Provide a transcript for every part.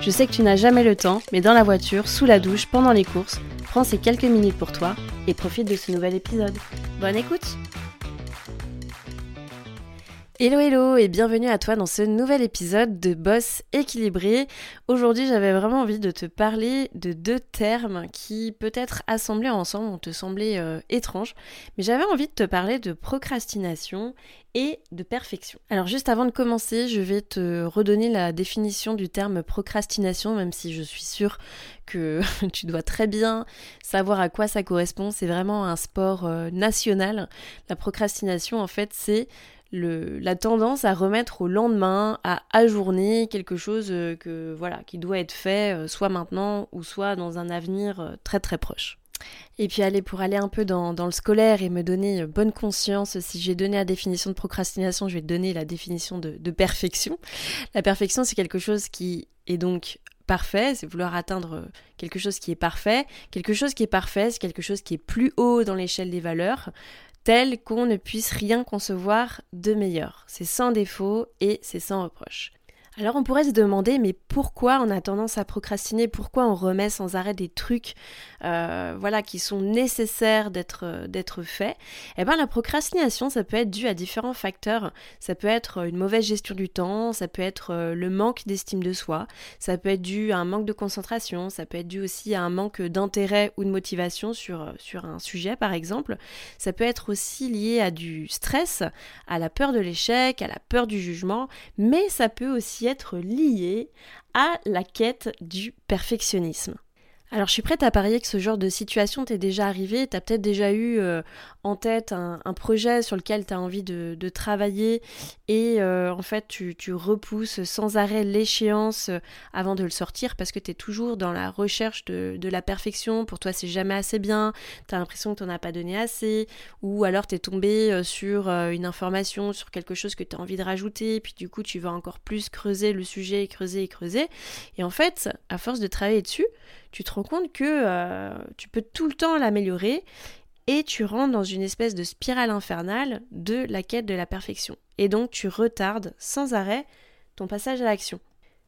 Je sais que tu n'as jamais le temps, mais dans la voiture, sous la douche, pendant les courses, prends ces quelques minutes pour toi et profite de ce nouvel épisode. Bonne écoute Hello hello et bienvenue à toi dans ce nouvel épisode de Boss équilibré. Aujourd'hui j'avais vraiment envie de te parler de deux termes qui peut-être assemblés ensemble vont te sembler euh, étranges, mais j'avais envie de te parler de procrastination et de perfection. Alors juste avant de commencer, je vais te redonner la définition du terme procrastination, même si je suis sûre que tu dois très bien savoir à quoi ça correspond. C'est vraiment un sport euh, national. La procrastination en fait c'est la tendance à remettre au lendemain, à ajourner quelque chose euh, que voilà qui doit être fait euh, soit maintenant ou soit dans un avenir euh, très très proche. Et puis allez, pour aller un peu dans, le scolaire et me donner bonne conscience, si j'ai donné la définition de procrastination, je vais donner la définition de, de perfection. La perfection, c'est quelque chose qui est donc parfait, c'est vouloir atteindre quelque chose qui est parfait. Quelque chose qui est parfait, c'est quelque chose qui est plus haut dans l'échelle des valeurs tel qu'on ne puisse rien concevoir de meilleur. C'est sans défaut et c'est sans reproche. Alors on pourrait se demander mais pourquoi on a tendance à procrastiner, pourquoi on remet sans arrêt des trucs euh, voilà, qui sont nécessaires d'être, euh, faits? Eh bien la procrastination ça peut être dû à différents facteurs. Ça peut être une mauvaise gestion du temps, ça peut être euh, le manque d'estime de soi, ça peut être dû à un manque de concentration, ça peut être dû aussi à un manque d'intérêt ou de motivation sur, sur un sujet par exemple. Ça peut être aussi lié à du stress, à la peur de l'échec, à la peur du jugement, mais ça peut aussi être lié à la quête du perfectionnisme. Alors je suis prête à parier que ce genre de situation t'est déjà arrivé, t'as peut-être déjà eu euh, en tête un, projet sur lequel tu as envie de, travailler et euh, en fait tu, repousses sans arrêt l'échéance euh, avant de le sortir parce que tu es toujours dans la recherche de, la perfection, pour toi c'est jamais assez bien, tu as l'impression que tu n'en as pas donné assez. Ou alors tu es tombé sur une information, sur quelque chose que tu as envie de rajouter, puis du coup tu vas encore plus creuser le sujet, creuser et creuser. Et en fait à force de travailler dessus, tu te rends compte que euh, tu peux tout le temps l'améliorer et tu rentres dans une espèce de spirale infernale de la quête de la perfection. Et donc tu retardes sans arrêt ton passage à l'action.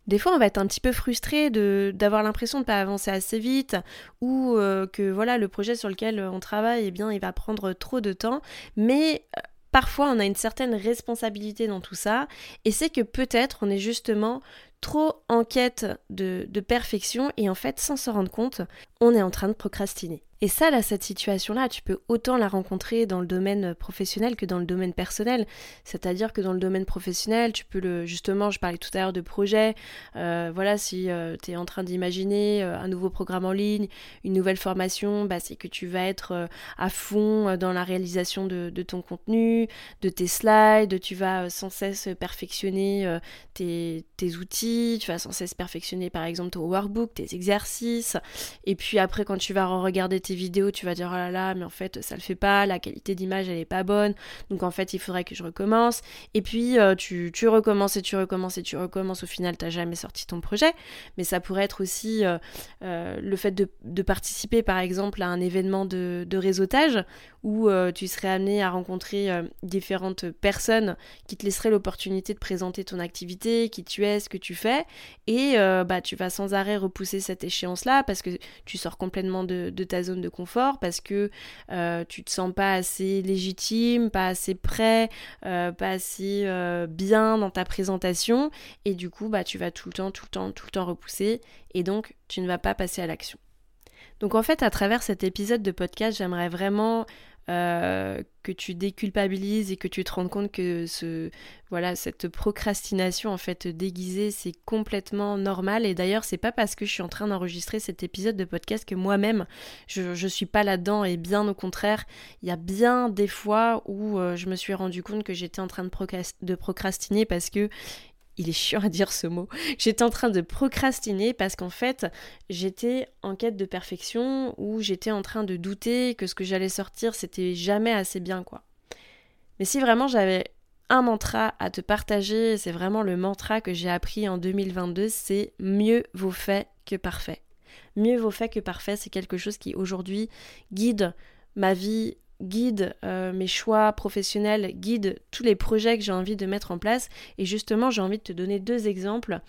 Des fois, on va être un petit peu frustré d'avoir l'impression de ne pas avancer assez vite ou euh, que voilà le projet sur lequel on travaille, eh bien, il va prendre trop de temps. Mais euh, parfois, on a une certaine responsabilité dans tout ça et c'est que peut-être on est justement trop en quête de, perfection et en fait, sans s'en rendre compte, on est en train de procrastiner. Et ça, là, cette situation-là, tu peux autant la rencontrer dans le domaine professionnel que dans le domaine personnel. C'est-à-dire que dans le domaine professionnel, tu peux le, justement, je parlais tout à l'heure de projet, euh, voilà, si euh, tu es en train d'imaginer euh, un nouveau programme en ligne, une nouvelle formation, bah, c'est que tu vas être à fond dans la réalisation de, ton contenu, de tes slides, tu vas sans cesse perfectionner tes, tes outils, tu vas sans cesse perfectionner par exemple ton workbook, tes exercices, et puis après quand tu vas regarder vidéos, tu vas dire oh là là, mais en fait ça le fait pas, la qualité d'image elle est pas bonne, donc en fait il faudrait que je recommence. Et puis euh, tu, tu, recommences et tu recommences et tu recommences, au final t'as jamais sorti ton projet. Mais ça pourrait être aussi euh, euh, le fait de, participer par exemple à un événement de, réseautage où tu serais amené à rencontrer différentes personnes qui te laisseraient l'opportunité de présenter ton activité, qui tu es, ce que tu fais, et bah tu vas sans arrêt repousser cette échéance là parce que tu sors complètement de ta zone de confort parce que euh, tu te sens pas assez légitime, pas assez prêt, euh, pas assez euh, bien dans ta présentation et du coup bah tu vas tout le temps, tout le temps, tout le temps repousser et donc tu ne vas pas passer à l'action. Donc en fait à travers cet épisode de podcast j'aimerais vraiment euh, que tu déculpabilises et que tu te rends compte que ce, voilà, cette procrastination en fait déguisée, c'est complètement normal. Et d'ailleurs, c'est pas parce que je suis en train d'enregistrer cet épisode de podcast que moi-même je, je suis pas là-dedans. Et bien au contraire, il y a bien des fois où euh, je me suis rendu compte que j'étais en train de procrastiner parce que il est chiant à dire ce mot. J'étais en train de procrastiner parce qu'en fait, j'étais en quête de perfection ou j'étais en train de douter que ce que j'allais sortir, c'était jamais assez bien, quoi. Mais si vraiment j'avais un mantra à te partager, c'est vraiment le mantra que j'ai appris en 2022, c'est mieux vaut fait que parfait. Mieux vaut fait que parfait, c'est quelque chose qui aujourd'hui guide ma vie guide euh, mes choix professionnels, guide tous les projets que j'ai envie de mettre en place. Et justement, j'ai envie de te donner deux exemples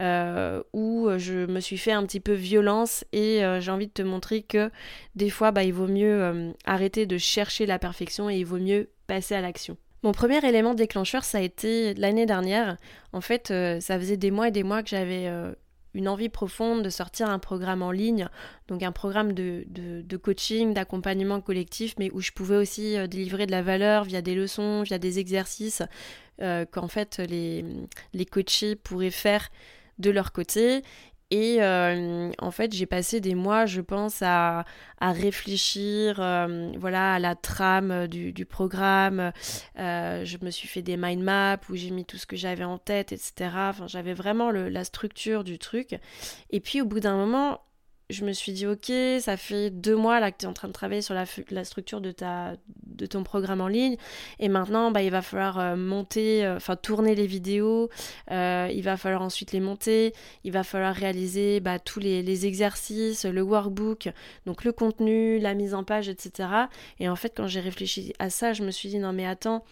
euh, où je me suis fait un petit peu violence et euh, j'ai envie de te montrer que des fois, bah, il vaut mieux arrêter de chercher la perfection et il vaut mieux passer à l'action. Mon premier élément déclencheur, ça a été l'année dernière. En fait, ça faisait des mois et des mois que j'avais une envie profonde de sortir un programme en ligne, donc un programme de, de, coaching, d'accompagnement collectif, mais où je pouvais aussi euh, délivrer de la valeur via des leçons, via des exercices euh, qu'en fait les, les coachés pourraient faire de leur côté et en fait, j'ai passé des mois, je pense, à, à réfléchir voilà, à la trame du, programme. Euh, je me suis fait des mind maps où j'ai mis tout ce que j'avais en tête, etc. J'avais vraiment la structure du truc. Et puis, au bout d'un moment, je me suis dit, ok, ça fait deux mois là que tu es en train de travailler sur la, structure de, ton programme en ligne. Et maintenant, bah, il va falloir euh, monter, euh, enfin tourner les vidéos. Euh, il va falloir ensuite les monter. Il va falloir réaliser bah, tous les, les, exercices, le workbook, donc le contenu, la mise en page, etc. Et en fait, quand j'ai réfléchi à ça, je me suis dit, non mais attends,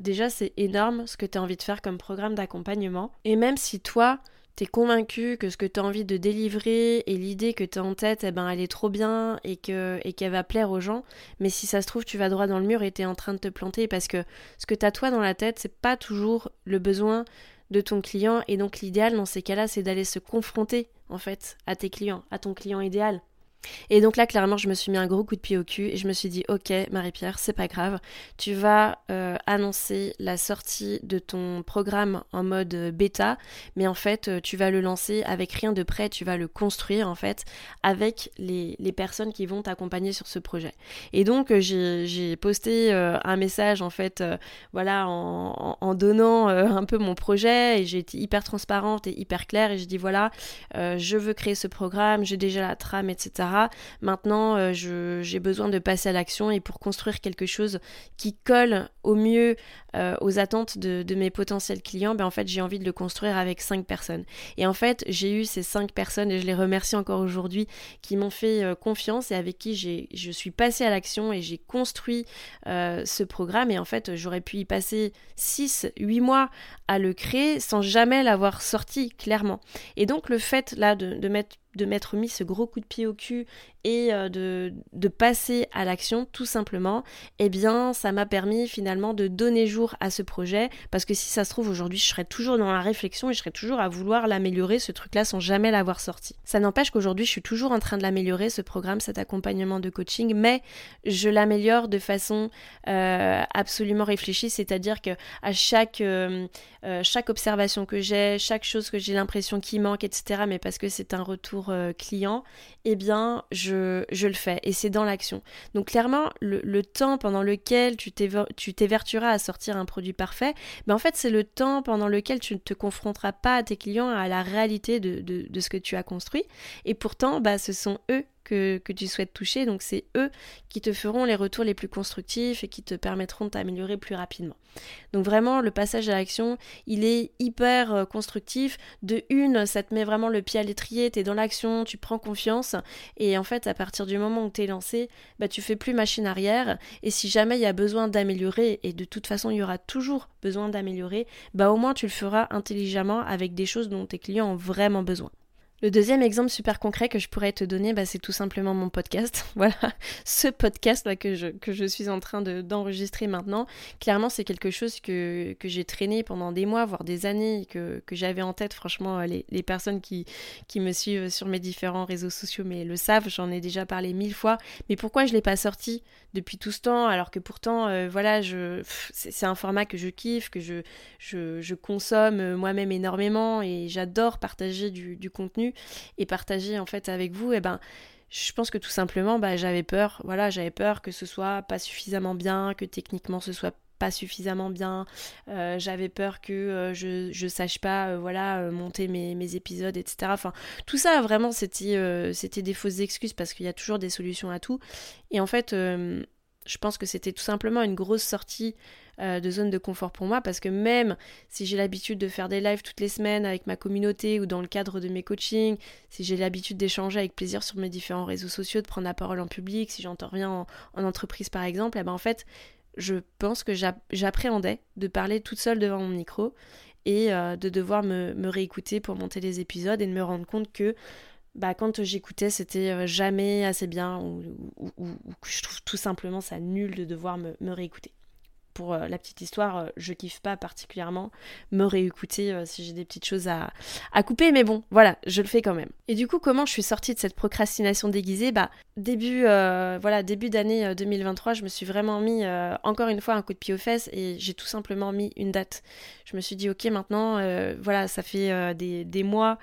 déjà c'est énorme ce que tu as envie de faire comme programme d'accompagnement. Et même si toi, t'es convaincu que ce que tu as envie de délivrer et l'idée que tu as en tête, eh ben, elle est trop bien et que et qu'elle va plaire aux gens, mais si ça se trouve, tu vas droit dans le mur et tu es en train de te planter parce que ce que tu as toi dans la tête, c'est pas toujours le besoin de ton client et donc l'idéal dans ces cas-là, c'est d'aller se confronter en fait à tes clients, à ton client idéal. Et donc là, clairement, je me suis mis un gros coup de pied au cul et je me suis dit, ok, Marie-Pierre, c'est pas grave, tu vas euh, annoncer la sortie de ton programme en mode bêta, mais en fait, euh, tu vas le lancer avec rien de prêt, tu vas le construire en fait avec les, personnes qui vont t'accompagner sur ce projet. Et donc, euh, j'ai posté un message en fait, voilà, en donnant un peu mon projet et j'ai été hyper transparente et hyper claire et j'ai dit, voilà, je veux créer ce programme, j'ai déjà la trame, etc. Maintenant, euh, j'ai besoin de passer à l'action et pour construire quelque chose qui colle au mieux euh, aux attentes de, mes potentiels clients, ben en fait, j'ai envie de le construire avec cinq personnes. Et en fait, j'ai eu ces cinq personnes et je les remercie encore aujourd'hui qui m'ont fait euh, confiance et avec qui je suis passée à l'action et j'ai construit ce programme. Et en fait, j'aurais pu y passer 6, 8 mois à le créer sans jamais l'avoir sorti clairement. Et donc, le fait là de, de mettre de m'être mis ce gros coup de pied au cul et euh, de, passer à l'action tout simplement, eh bien ça m'a permis finalement de donner jour à ce projet parce que si ça se trouve aujourd'hui je serais toujours dans la réflexion et je serais toujours à vouloir l'améliorer ce truc là sans jamais l'avoir sorti. Ça n'empêche qu'aujourd'hui je suis toujours en train de l'améliorer ce programme, cet accompagnement de coaching, mais je l'améliore de façon euh, absolument réfléchie, c'est-à-dire que à chaque, euh, chaque observation que j'ai, chaque chose que j'ai l'impression qu'il manque, etc., mais parce que c'est un retour client, eh bien je je, le fais et c'est dans l'action. Donc clairement, le, temps pendant lequel tu t'évertueras à sortir un produit parfait, ben en fait c'est le temps pendant lequel tu ne te confronteras pas à tes clients à la réalité de, de ce que tu as construit. Et pourtant, bah, ce sont eux que, tu souhaites toucher. Donc c'est eux qui te feront les retours les plus constructifs et qui te permettront de t'améliorer plus rapidement. Donc vraiment, le passage à l'action, il est hyper euh, constructif. De une, ça te met vraiment le pied à l'étrier, tu es dans l'action, tu prends confiance. Et en fait, à partir du moment où tu es lancé, bah, tu fais plus machine arrière. Et si jamais il y a besoin d'améliorer, et de toute façon, il y aura toujours besoin d'améliorer, bah au moins tu le feras intelligemment avec des choses dont tes clients ont vraiment besoin. Le deuxième exemple super concret que je pourrais te donner, bah, c'est tout simplement mon podcast. Voilà, ce podcast là que je, que je suis en train d'enregistrer maintenant. Clairement, c'est quelque chose que, j'ai traîné pendant des mois, voire des années, que, j'avais en tête. Franchement, les, les, personnes qui, me suivent sur mes différents réseaux sociaux mais le savent, j'en ai déjà parlé mille fois. Mais pourquoi je ne l'ai pas sorti depuis tout ce temps alors que pourtant, euh, voilà, c'est un format que je kiffe, que je, je, je consomme euh, moi-même énormément et j'adore partager du contenu et partager en fait avec vous, et eh ben je pense que tout simplement bah, j'avais peur, voilà, j'avais peur que ce soit pas suffisamment bien, que techniquement ce soit pas suffisamment bien, euh, j'avais peur que euh, je, je sache pas euh, voilà monter mes, mes, épisodes, etc. Enfin, tout ça vraiment c'était c'était des fausses excuses parce qu'il y a toujours des solutions à tout. Et en fait, je pense que c'était tout simplement une grosse sortie de zone de confort pour moi parce que même si j'ai l'habitude de faire des lives toutes les semaines avec ma communauté ou dans le cadre de mes coachings, si j'ai l'habitude d'échanger avec plaisir sur mes différents réseaux sociaux, de prendre la parole en public, si j'interviens en, en entreprise par exemple, eh ben en fait je pense que j'appréhendais de parler toute seule devant mon micro et euh, de devoir me, réécouter pour monter les épisodes et de me rendre compte que bah, quand j'écoutais, c'était euh, jamais assez bien ou, que je trouve tout simplement ça nul de devoir me réécouter pour euh, la petite histoire, euh, je kiffe pas particulièrement me réécouter euh, si j'ai des petites choses à, couper, mais bon, voilà, je le fais quand même. Et du coup, comment je suis sortie de cette procrastination déguisée? Bah, début, voilà, début d'année 2023, je me suis vraiment mis encore une fois un coup de pied aux fesses et j'ai tout simplement mis une date. Je me suis dit, ok, maintenant, voilà, ça fait des, des, mois,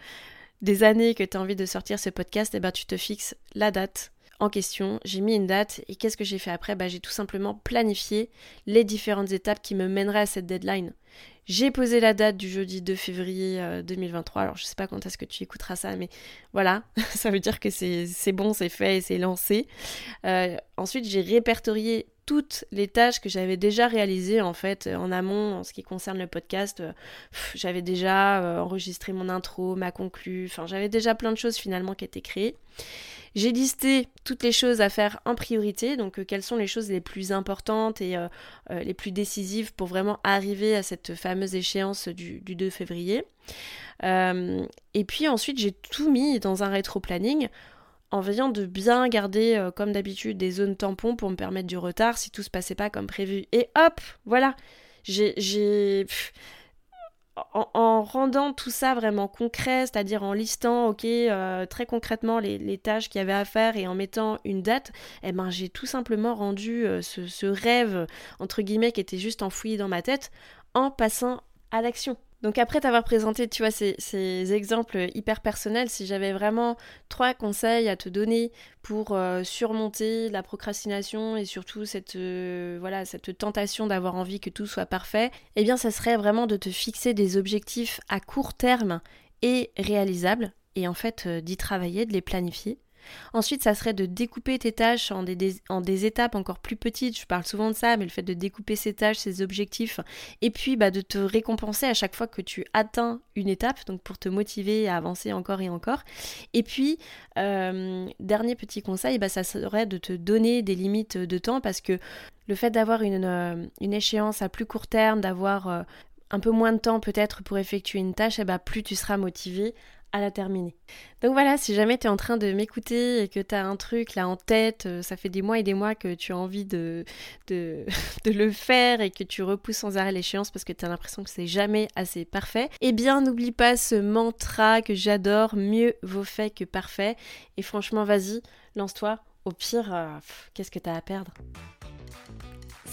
des années que tu as envie de sortir ce podcast, et ben tu te fixes la date en question, j'ai mis une date et qu'est-ce que j'ai fait après? Bah, J'ai tout simplement planifié les différentes étapes qui me mèneraient à cette deadline. J'ai posé la date du jeudi 2 février 2023, euh, alors je sais pas quand est-ce que tu écouteras ça, mais voilà, ça veut dire que c'est bon, c'est fait et c'est lancé. Euh, ensuite, j'ai répertorié toutes les tâches que j'avais déjà réalisées en fait en amont en ce qui concerne le podcast. j'avais déjà euh, enregistré mon intro, ma conclue, enfin j'avais déjà plein de choses finalement qui étaient créées. J'ai listé toutes les choses à faire en priorité, donc euh, quelles sont les choses les plus importantes et euh, euh, les plus décisives pour vraiment arriver à cette fameuse échéance du, 2 février. et puis ensuite, j'ai tout mis dans un rétro-planning en veillant de bien garder, comme d'habitude, des zones tampons pour me permettre du retard si tout se passait pas comme prévu. Et hop, voilà, j'ai en, rendant tout ça vraiment concret, c'est-à-dire en listant, ok, euh, très concrètement les, tâches qu'il y avait à faire et en mettant une date, eh ben j'ai tout simplement rendu euh, ce, rêve entre guillemets qui était juste enfoui dans ma tête en passant à l'action. Donc après t'avoir présenté, tu vois, ces, exemples hyper personnels, si j'avais vraiment trois conseils à te donner pour euh, surmonter la procrastination et surtout cette, euh, voilà, cette tentation d'avoir envie que tout soit parfait, eh bien ça serait vraiment de te fixer des objectifs à court terme et réalisables et en fait euh, d'y travailler, de les planifier. Ensuite, ça serait de découper tes tâches en des, étapes encore plus petites. Je parle souvent de ça, mais le fait de découper ces tâches, ces objectifs, et puis bah, de te récompenser à chaque fois que tu atteins une étape, donc pour te motiver à avancer encore et encore. Et puis, euh, dernier petit conseil, bah, ça serait de te donner des limites de temps parce que le fait d'avoir une, euh, échéance à plus court terme, d'avoir euh, un peu moins de temps peut-être pour effectuer une tâche, et bah, plus tu seras motivé à la terminer. Donc voilà, si jamais tu es en train de m'écouter et que tu as un truc là en tête, euh, ça fait des mois et des mois que tu as envie de, de, le faire et que tu repousses sans arrêt l'échéance parce que tu as l'impression que c'est jamais assez parfait, eh bien n'oublie pas ce mantra que j'adore, mieux vaut fait que parfait. Et franchement, vas-y, lance-toi. Au pire, euh, qu'est-ce que tu as à perdre?